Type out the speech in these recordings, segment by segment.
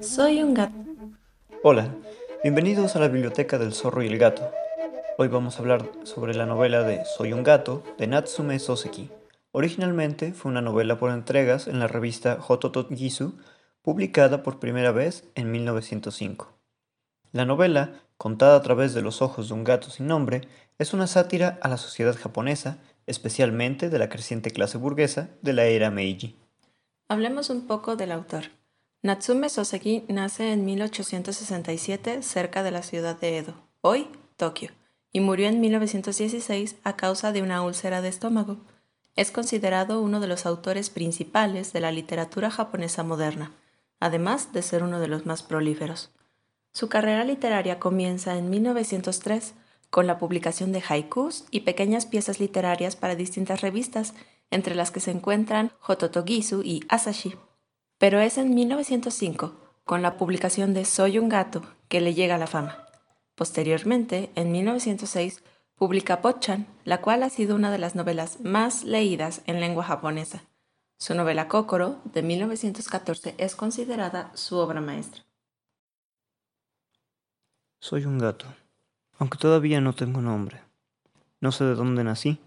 Soy un gato. Hola, bienvenidos a la Biblioteca del Zorro y el Gato. Hoy vamos a hablar sobre la novela de Soy un gato de Natsume Soseki. Originalmente fue una novela por entregas en la revista Hototo Gisu, publicada por primera vez en 1905. La novela, contada a través de los ojos de un gato sin nombre, es una sátira a la sociedad japonesa, especialmente de la creciente clase burguesa de la era Meiji. Hablemos un poco del autor. Natsume Soseki nace en 1867 cerca de la ciudad de Edo, hoy Tokio, y murió en 1916 a causa de una úlcera de estómago. Es considerado uno de los autores principales de la literatura japonesa moderna, además de ser uno de los más prolíferos. Su carrera literaria comienza en 1903 con la publicación de haikus y pequeñas piezas literarias para distintas revistas, entre las que se encuentran Hototogisu y Asashi. Pero es en 1905, con la publicación de Soy un gato, que le llega la fama. Posteriormente, en 1906, publica Pochan, la cual ha sido una de las novelas más leídas en lengua japonesa. Su novela Kokoro, de 1914, es considerada su obra maestra. Soy un gato, aunque todavía no tengo nombre. No sé de dónde nací.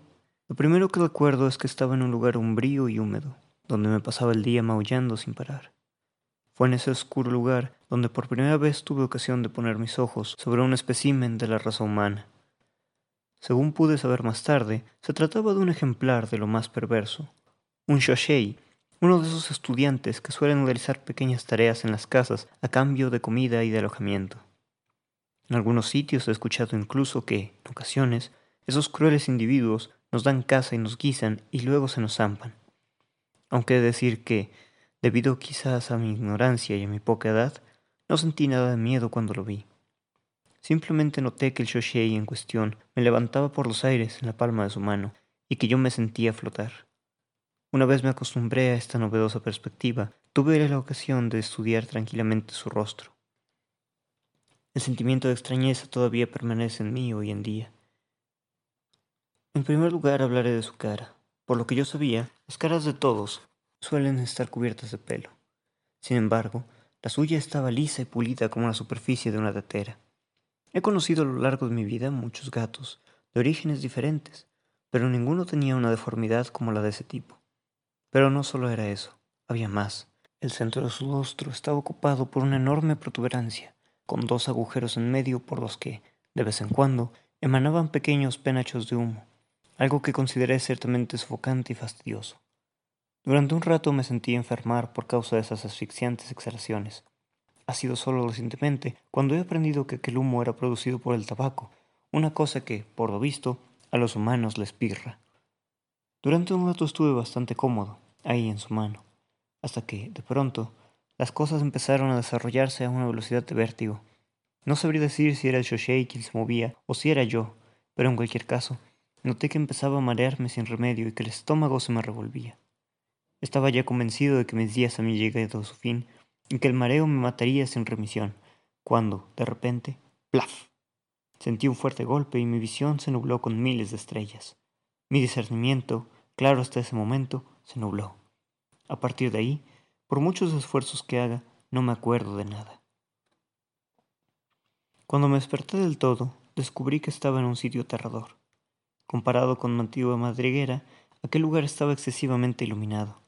Lo primero que recuerdo es que estaba en un lugar umbrío y húmedo donde me pasaba el día maullando sin parar. Fue en ese oscuro lugar donde por primera vez tuve ocasión de poner mis ojos sobre un espécimen de la raza humana. Según pude saber más tarde, se trataba de un ejemplar de lo más perverso, un shoshei, uno de esos estudiantes que suelen realizar pequeñas tareas en las casas a cambio de comida y de alojamiento. En algunos sitios he escuchado incluso que, en ocasiones, esos crueles individuos nos dan caza y nos guisan y luego se nos zampan aunque he de decir que, debido quizás a mi ignorancia y a mi poca edad, no sentí nada de miedo cuando lo vi. Simplemente noté que el Shoshei en cuestión me levantaba por los aires en la palma de su mano y que yo me sentía flotar. Una vez me acostumbré a esta novedosa perspectiva, tuve la ocasión de estudiar tranquilamente su rostro. El sentimiento de extrañeza todavía permanece en mí hoy en día. En primer lugar hablaré de su cara. Por lo que yo sabía, las caras de todos suelen estar cubiertas de pelo. Sin embargo, la suya estaba lisa y pulida como la superficie de una tetera. He conocido a lo largo de mi vida muchos gatos, de orígenes diferentes, pero ninguno tenía una deformidad como la de ese tipo. Pero no solo era eso, había más. El centro de su rostro estaba ocupado por una enorme protuberancia, con dos agujeros en medio por los que, de vez en cuando, emanaban pequeños penachos de humo algo que consideré ciertamente sofocante y fastidioso. Durante un rato me sentí enfermar por causa de esas asfixiantes exhalaciones. Ha sido solo recientemente cuando he aprendido que aquel humo era producido por el tabaco, una cosa que, por lo visto, a los humanos les pirra. Durante un rato estuve bastante cómodo, ahí en su mano, hasta que, de pronto, las cosas empezaron a desarrollarse a una velocidad de vértigo. No sabría decir si era el Shoshei quien se movía o si era yo, pero en cualquier caso, Noté que empezaba a marearme sin remedio y que el estómago se me revolvía. Estaba ya convencido de que mis días habían llegado a su fin y que el mareo me mataría sin remisión, cuando, de repente, ¡plaf! Sentí un fuerte golpe y mi visión se nubló con miles de estrellas. Mi discernimiento, claro hasta ese momento, se nubló. A partir de ahí, por muchos esfuerzos que haga, no me acuerdo de nada. Cuando me desperté del todo, descubrí que estaba en un sitio aterrador. Comparado con una antigua madriguera, aquel lugar estaba excesivamente iluminado.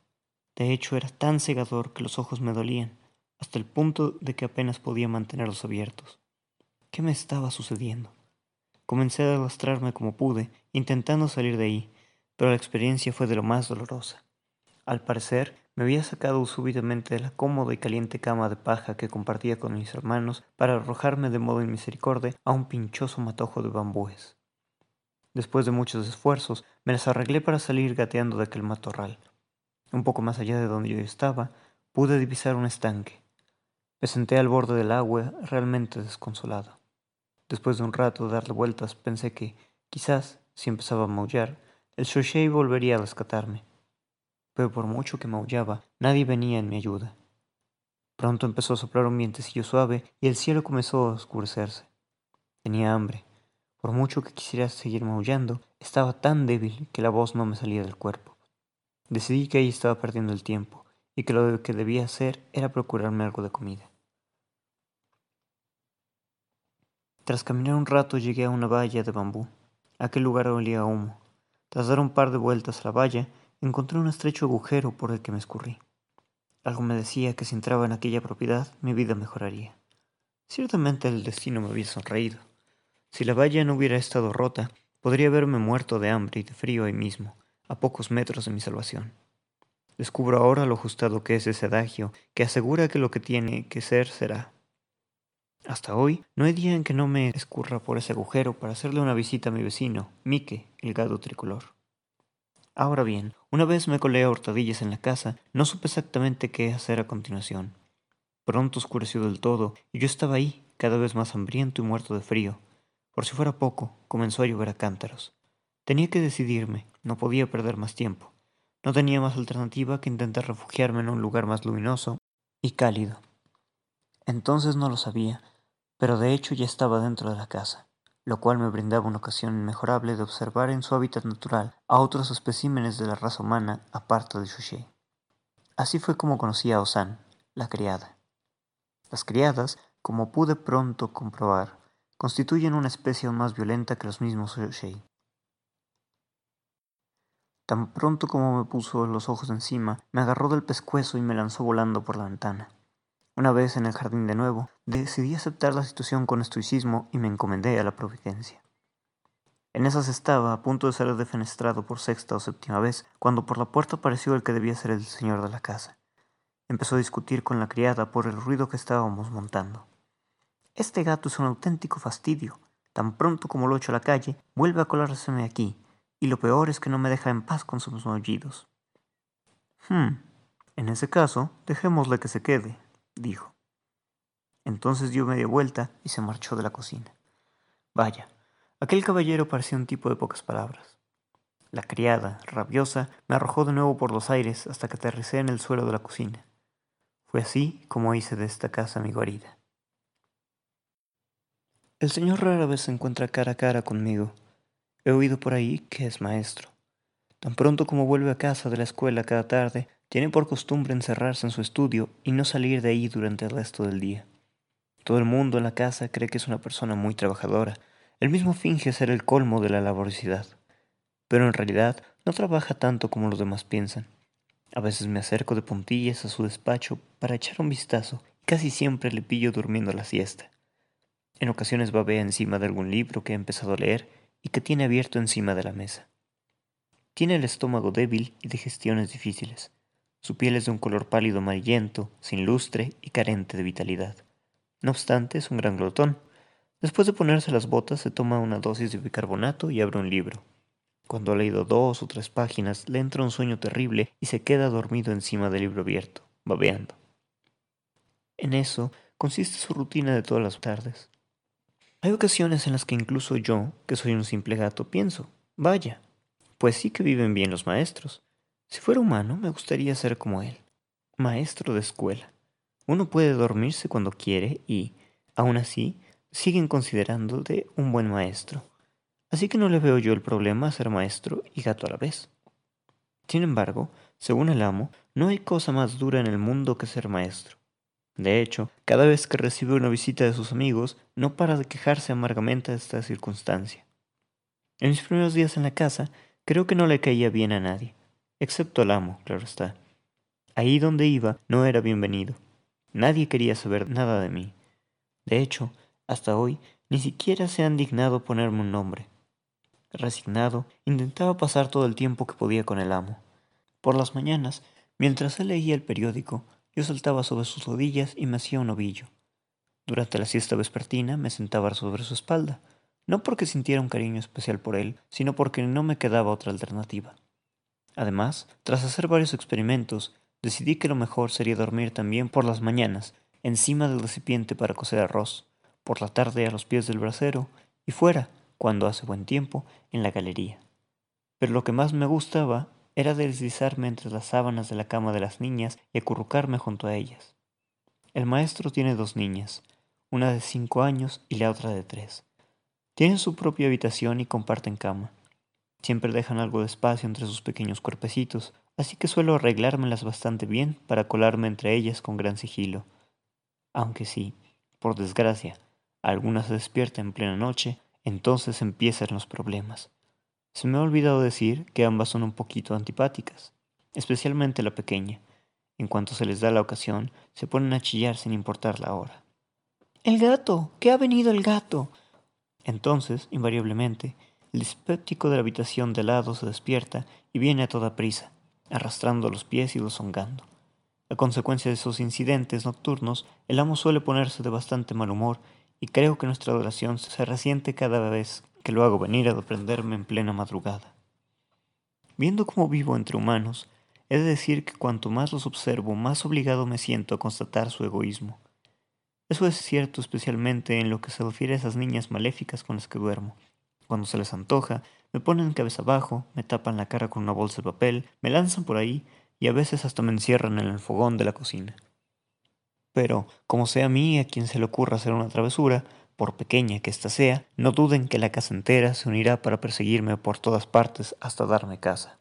De hecho, era tan cegador que los ojos me dolían, hasta el punto de que apenas podía mantenerlos abiertos. ¿Qué me estaba sucediendo? Comencé a arrastrarme como pude, intentando salir de ahí, pero la experiencia fue de lo más dolorosa. Al parecer, me había sacado súbitamente de la cómoda y caliente cama de paja que compartía con mis hermanos para arrojarme de modo inmisericordia a un pinchoso matojo de bambúes. Después de muchos esfuerzos, me las arreglé para salir gateando de aquel matorral. Un poco más allá de donde yo estaba, pude divisar un estanque. Me senté al borde del agua, realmente desconsolado. Después de un rato de darle vueltas, pensé que, quizás, si empezaba a maullar, el Shoshei volvería a rescatarme. Por mucho que maullaba, nadie venía en mi ayuda. Pronto empezó a soplar un vientecillo suave y el cielo comenzó a oscurecerse. Tenía hambre Por mucho que quisiera seguir maullando, estaba tan débil que la voz no me salía del cuerpo. Decidí que ahí estaba perdiendo el tiempo y que lo que debía hacer era procurarme algo de comida. Tras caminar un rato llegué a una valla de bambú. Aquel lugar olía a humo. Tras dar un par de vueltas a la valla, encontré un estrecho agujero por el que me escurrí. Algo me decía que si entraba en aquella propiedad, mi vida mejoraría. Ciertamente el destino me había sonreído. Si la valla no hubiera estado rota, podría haberme muerto de hambre y de frío ahí mismo, a pocos metros de mi salvación. Descubro ahora lo ajustado que es ese adagio, que asegura que lo que tiene que ser será. Hasta hoy no hay día en que no me escurra por ese agujero para hacerle una visita a mi vecino, Mike, el gato tricolor. Ahora bien, una vez me colé a hurtadillas en la casa, no supe exactamente qué hacer a continuación. Pronto oscureció del todo y yo estaba ahí, cada vez más hambriento y muerto de frío. Por si fuera poco, comenzó a llover a cántaros. Tenía que decidirme, no podía perder más tiempo. No tenía más alternativa que intentar refugiarme en un lugar más luminoso y cálido. Entonces no lo sabía, pero de hecho ya estaba dentro de la casa, lo cual me brindaba una ocasión inmejorable de observar en su hábitat natural a otros especímenes de la raza humana aparte de Shushay. Así fue como conocí a Osan, la criada. Las criadas, como pude pronto comprobar, constituyen una especie aún más violenta que los mismos Shushay. Tan pronto como me puso los ojos encima, me agarró del pescuezo y me lanzó volando por la ventana. Una vez en el jardín de nuevo, decidí aceptar la situación con estoicismo y me encomendé a la providencia. En esas estaba, a punto de ser defenestrado por sexta o séptima vez, cuando por la puerta apareció el que debía ser el señor de la casa. Empezó a discutir con la criada por el ruido que estábamos montando. Este gato es un auténtico fastidio. Tan pronto como lo echo a la calle, vuelve a colárseme aquí, y lo peor es que no me deja en paz con sus maullidos. Hmm, en ese caso, dejémosle que se quede, dijo. Entonces dio media vuelta y se marchó de la cocina. Vaya, aquel caballero parecía un tipo de pocas palabras. La criada, rabiosa, me arrojó de nuevo por los aires hasta que aterricé en el suelo de la cocina. Fue así como hice de esta casa mi guarida. El señor rara vez se encuentra cara a cara conmigo. He oído por ahí que es maestro. Tan pronto como vuelve a casa de la escuela cada tarde, tiene por costumbre encerrarse en su estudio y no salir de ahí durante el resto del día. Todo el mundo en la casa cree que es una persona muy trabajadora. Él mismo finge ser el colmo de la laboriosidad. Pero en realidad no trabaja tanto como los demás piensan. A veces me acerco de puntillas a su despacho para echar un vistazo y casi siempre le pillo durmiendo la siesta. En ocasiones babea encima de algún libro que ha empezado a leer y que tiene abierto encima de la mesa. Tiene el estómago débil y digestiones difíciles. Su piel es de un color pálido amarillento, sin lustre y carente de vitalidad. No obstante, es un gran glotón. Después de ponerse las botas, se toma una dosis de bicarbonato y abre un libro. Cuando ha leído dos o tres páginas, le entra un sueño terrible y se queda dormido encima del libro abierto, babeando. En eso consiste su rutina de todas las tardes. Hay ocasiones en las que incluso yo, que soy un simple gato, pienso, vaya, pues sí que viven bien los maestros. Si fuera humano, me gustaría ser como él, maestro de escuela. Uno puede dormirse cuando quiere y, aún así, siguen considerándote un buen maestro. Así que no le veo yo el problema a ser maestro y gato a la vez. Sin embargo, según el amo, no hay cosa más dura en el mundo que ser maestro. De hecho, cada vez que recibe una visita de sus amigos, no para de quejarse amargamente de esta circunstancia. En mis primeros días en la casa, creo que no le caía bien a nadie excepto al amo, claro está. Ahí donde iba no era bienvenido. Nadie quería saber nada de mí. De hecho, hasta hoy ni siquiera se han dignado ponerme un nombre. Resignado, intentaba pasar todo el tiempo que podía con el amo. Por las mañanas, mientras él leía el periódico, yo saltaba sobre sus rodillas y me hacía un ovillo. Durante la siesta vespertina me sentaba sobre su espalda, no porque sintiera un cariño especial por él, sino porque no me quedaba otra alternativa. Además, tras hacer varios experimentos, decidí que lo mejor sería dormir también por las mañanas, encima del recipiente para cocer arroz, por la tarde a los pies del brasero y fuera, cuando hace buen tiempo, en la galería. Pero lo que más me gustaba era deslizarme entre las sábanas de la cama de las niñas y acurrucarme junto a ellas. El maestro tiene dos niñas, una de cinco años y la otra de tres. Tienen su propia habitación y comparten cama. Siempre dejan algo de espacio entre sus pequeños cuerpecitos, así que suelo arreglármelas bastante bien para colarme entre ellas con gran sigilo. Aunque sí, por desgracia, alguna se despierta en plena noche, entonces empiezan los problemas. Se me ha olvidado decir que ambas son un poquito antipáticas, especialmente la pequeña. En cuanto se les da la ocasión, se ponen a chillar sin importar la hora. El gato, ¿qué ha venido el gato. Entonces, invariablemente, el dispéptico de la habitación de lado se despierta y viene a toda prisa, arrastrando los pies y deshongando. A consecuencia de esos incidentes nocturnos, el amo suele ponerse de bastante mal humor y creo que nuestra adoración se resiente cada vez que lo hago venir a prenderme en plena madrugada. Viendo cómo vivo entre humanos, he de decir que cuanto más los observo, más obligado me siento a constatar su egoísmo. Eso es cierto especialmente en lo que se refiere a esas niñas maléficas con las que duermo. Cuando se les antoja, me ponen cabeza abajo, me tapan la cara con una bolsa de papel, me lanzan por ahí y a veces hasta me encierran en el fogón de la cocina. Pero, como sea a mí a quien se le ocurra hacer una travesura, por pequeña que ésta sea, no duden que la casa entera se unirá para perseguirme por todas partes hasta darme casa.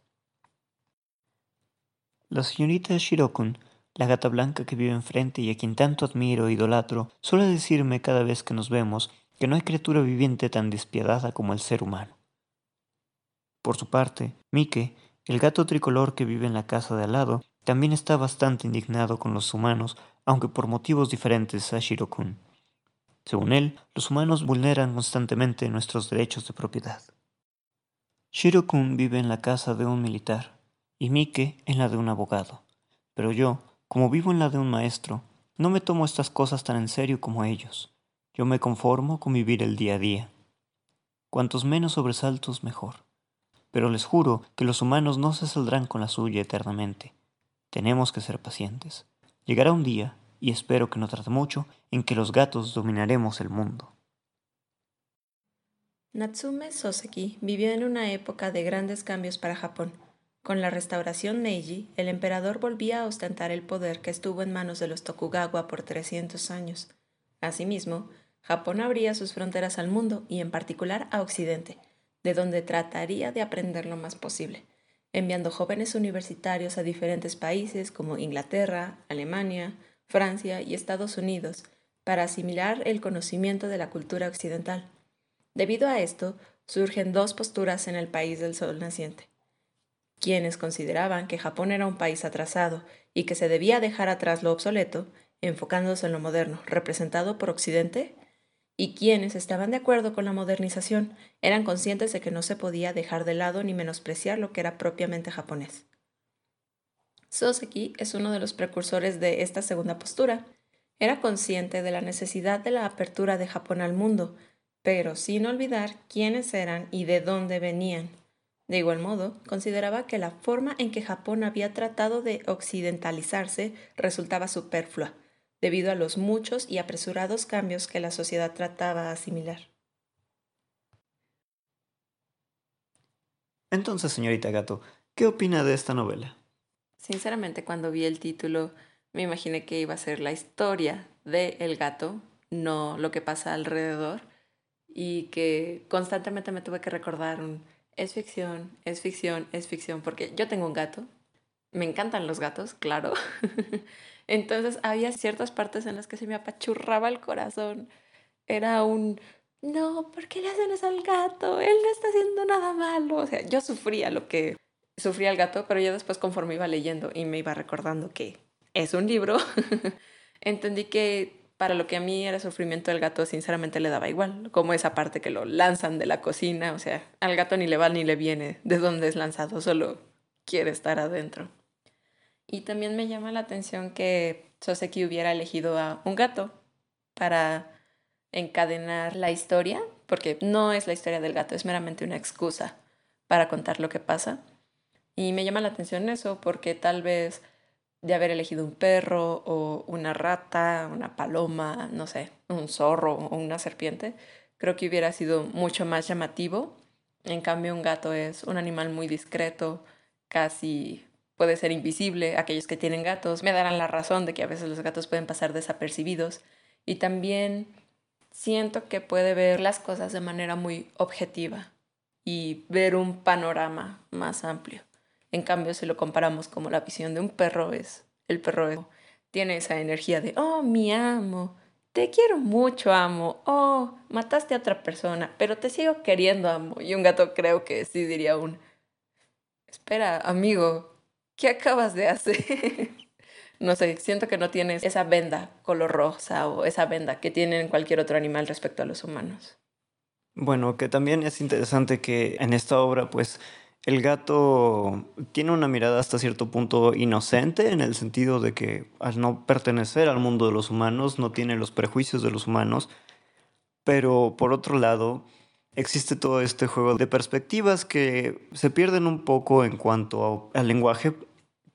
La señorita Shirokun, la gata blanca que vive enfrente y a quien tanto admiro e idolatro, suele decirme cada vez que nos vemos que no hay criatura viviente tan despiadada como el ser humano. Por su parte, Mike, el gato tricolor que vive en la casa de al lado, también está bastante indignado con los humanos, aunque por motivos diferentes a Shirokun. Según él, los humanos vulneran constantemente nuestros derechos de propiedad. Shirokun vive en la casa de un militar y Mike en la de un abogado. Pero yo, como vivo en la de un maestro, no me tomo estas cosas tan en serio como ellos. Yo me conformo con vivir el día a día. Cuantos menos sobresaltos, mejor. Pero les juro que los humanos no se saldrán con la suya eternamente. Tenemos que ser pacientes. Llegará un día, y espero que no trate mucho, en que los gatos dominaremos el mundo. Natsume Soseki vivió en una época de grandes cambios para Japón. Con la restauración Meiji, el emperador volvía a ostentar el poder que estuvo en manos de los Tokugawa por 300 años. Asimismo, Japón abría sus fronteras al mundo y en particular a Occidente, de donde trataría de aprender lo más posible, enviando jóvenes universitarios a diferentes países como Inglaterra, Alemania, Francia y Estados Unidos para asimilar el conocimiento de la cultura occidental. Debido a esto, surgen dos posturas en el país del sol naciente. Quienes consideraban que Japón era un país atrasado y que se debía dejar atrás lo obsoleto, enfocándose en lo moderno, representado por Occidente, y quienes estaban de acuerdo con la modernización eran conscientes de que no se podía dejar de lado ni menospreciar lo que era propiamente japonés. Soseki es uno de los precursores de esta segunda postura. Era consciente de la necesidad de la apertura de Japón al mundo, pero sin olvidar quiénes eran y de dónde venían. De igual modo, consideraba que la forma en que Japón había tratado de occidentalizarse resultaba superflua, debido a los muchos y apresurados cambios que la sociedad trataba de asimilar. Entonces, señorita Gato, ¿qué opina de esta novela? Sinceramente, cuando vi el título, me imaginé que iba a ser la historia de el gato, no lo que pasa alrededor, y que constantemente me tuve que recordar un es ficción, es ficción, es ficción, porque yo tengo un gato, me encantan los gatos, claro, Entonces había ciertas partes en las que se me apachurraba el corazón. Era un, no, ¿por qué le hacen eso al gato? Él no está haciendo nada malo. O sea, yo sufría lo que sufría el gato, pero ya después conforme iba leyendo y me iba recordando que es un libro, entendí que para lo que a mí era sufrimiento del gato, sinceramente le daba igual, como esa parte que lo lanzan de la cocina, o sea, al gato ni le va ni le viene de dónde es lanzado, solo quiere estar adentro. Y también me llama la atención que Soseki hubiera elegido a un gato para encadenar la historia, porque no es la historia del gato, es meramente una excusa para contar lo que pasa. Y me llama la atención eso, porque tal vez de haber elegido un perro o una rata, una paloma, no sé, un zorro o una serpiente, creo que hubiera sido mucho más llamativo. En cambio, un gato es un animal muy discreto, casi puede ser invisible. Aquellos que tienen gatos me darán la razón de que a veces los gatos pueden pasar desapercibidos. Y también siento que puede ver las cosas de manera muy objetiva y ver un panorama más amplio. En cambio, si lo comparamos como la visión de un perro, es el perro tiene esa energía de, oh, mi amo, te quiero mucho, amo, oh, mataste a otra persona, pero te sigo queriendo, amo. Y un gato creo que sí diría un, espera, amigo, ¿qué acabas de hacer? no sé, siento que no tienes esa venda color rosa o esa venda que tienen cualquier otro animal respecto a los humanos. Bueno, que también es interesante que en esta obra, pues, el gato tiene una mirada hasta cierto punto inocente en el sentido de que al no pertenecer al mundo de los humanos no tiene los prejuicios de los humanos, pero por otro lado existe todo este juego de perspectivas que se pierden un poco en cuanto al lenguaje,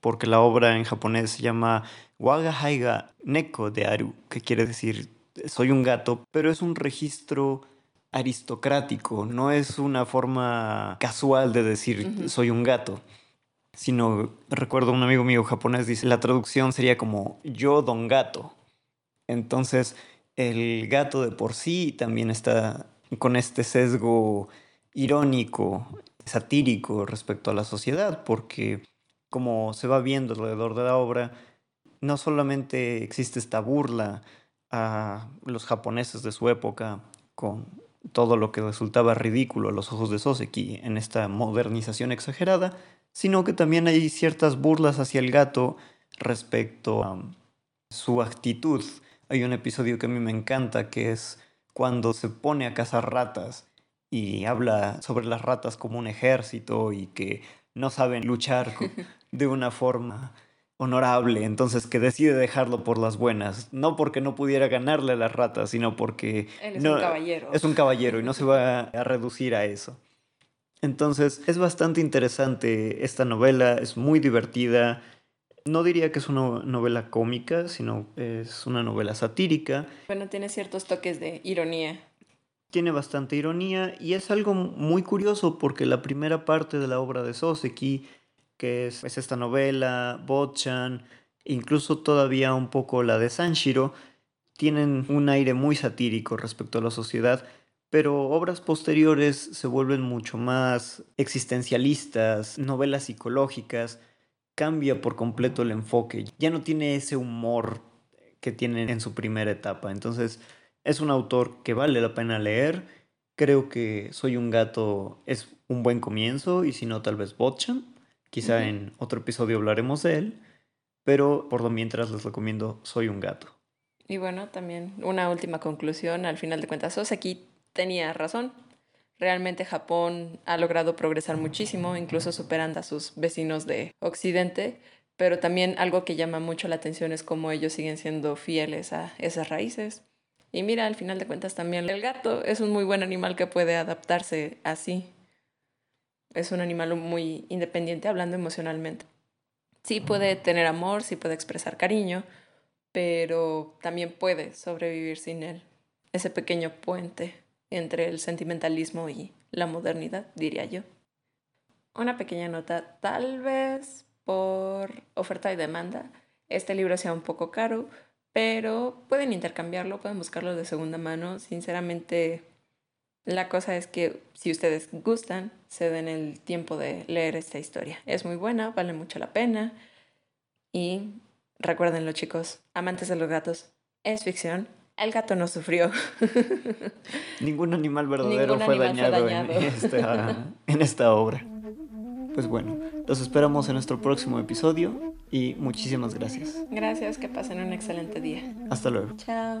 porque la obra en japonés se llama Waga Haiga Neko de Aru, que quiere decir soy un gato, pero es un registro aristocrático, no es una forma casual de decir soy un gato, sino recuerdo un amigo mío japonés dice la traducción sería como yo don gato. Entonces el gato de por sí también está con este sesgo irónico, satírico respecto a la sociedad, porque como se va viendo alrededor de la obra, no solamente existe esta burla a los japoneses de su época con todo lo que resultaba ridículo a los ojos de Soseki en esta modernización exagerada, sino que también hay ciertas burlas hacia el gato respecto a su actitud. Hay un episodio que a mí me encanta que es cuando se pone a cazar ratas y habla sobre las ratas como un ejército y que no saben luchar de una forma honorable, entonces que decide dejarlo por las buenas, no porque no pudiera ganarle a las ratas, sino porque es un caballero. Es un caballero y no se va a reducir a eso. Entonces, es bastante interesante esta novela, es muy divertida. No diría que es una novela cómica, sino es una novela satírica. Bueno, tiene ciertos toques de ironía. Tiene bastante ironía y es algo muy curioso porque la primera parte de la obra de Soseki que es, esta novela, Botchan, incluso todavía un poco la de Sanshiro, tienen un aire muy satírico respecto a la sociedad, pero obras posteriores se vuelven mucho más existencialistas, novelas psicológicas, cambia por completo el enfoque, ya no tiene ese humor que tiene en su primera etapa, entonces es un autor que vale la pena leer, creo que Soy un gato es un buen comienzo y si no tal vez Botchan, Quizá en otro episodio hablaremos de él, pero por lo mientras les recomiendo Soy un gato. Y bueno, también una última conclusión, al final de cuentas, aquí tenía razón. Realmente Japón ha logrado progresar muchísimo, incluso superando a sus vecinos de Occidente, pero también algo que llama mucho la atención es cómo ellos siguen siendo fieles a esas raíces. Y mira, al final de cuentas también el gato es un muy buen animal que puede adaptarse así es un animal muy independiente hablando emocionalmente. Sí puede tener amor, sí puede expresar cariño, pero también puede sobrevivir sin él. Ese pequeño puente entre el sentimentalismo y la modernidad, diría yo. Una pequeña nota, tal vez por oferta y demanda, este libro sea un poco caro, pero pueden intercambiarlo, pueden buscarlo de segunda mano. Sinceramente, la cosa es que si ustedes gustan, se den el tiempo de leer esta historia. Es muy buena, vale mucho la pena. Y recuérdenlo chicos, amantes de los gatos, es ficción. El gato no sufrió. Ningún animal verdadero fue, dañado En, esta, en esta obra. Pues bueno, los esperamos en nuestro próximo episodio y muchísimas gracias. Gracias, que pasen un excelente día. Hasta luego. Chao.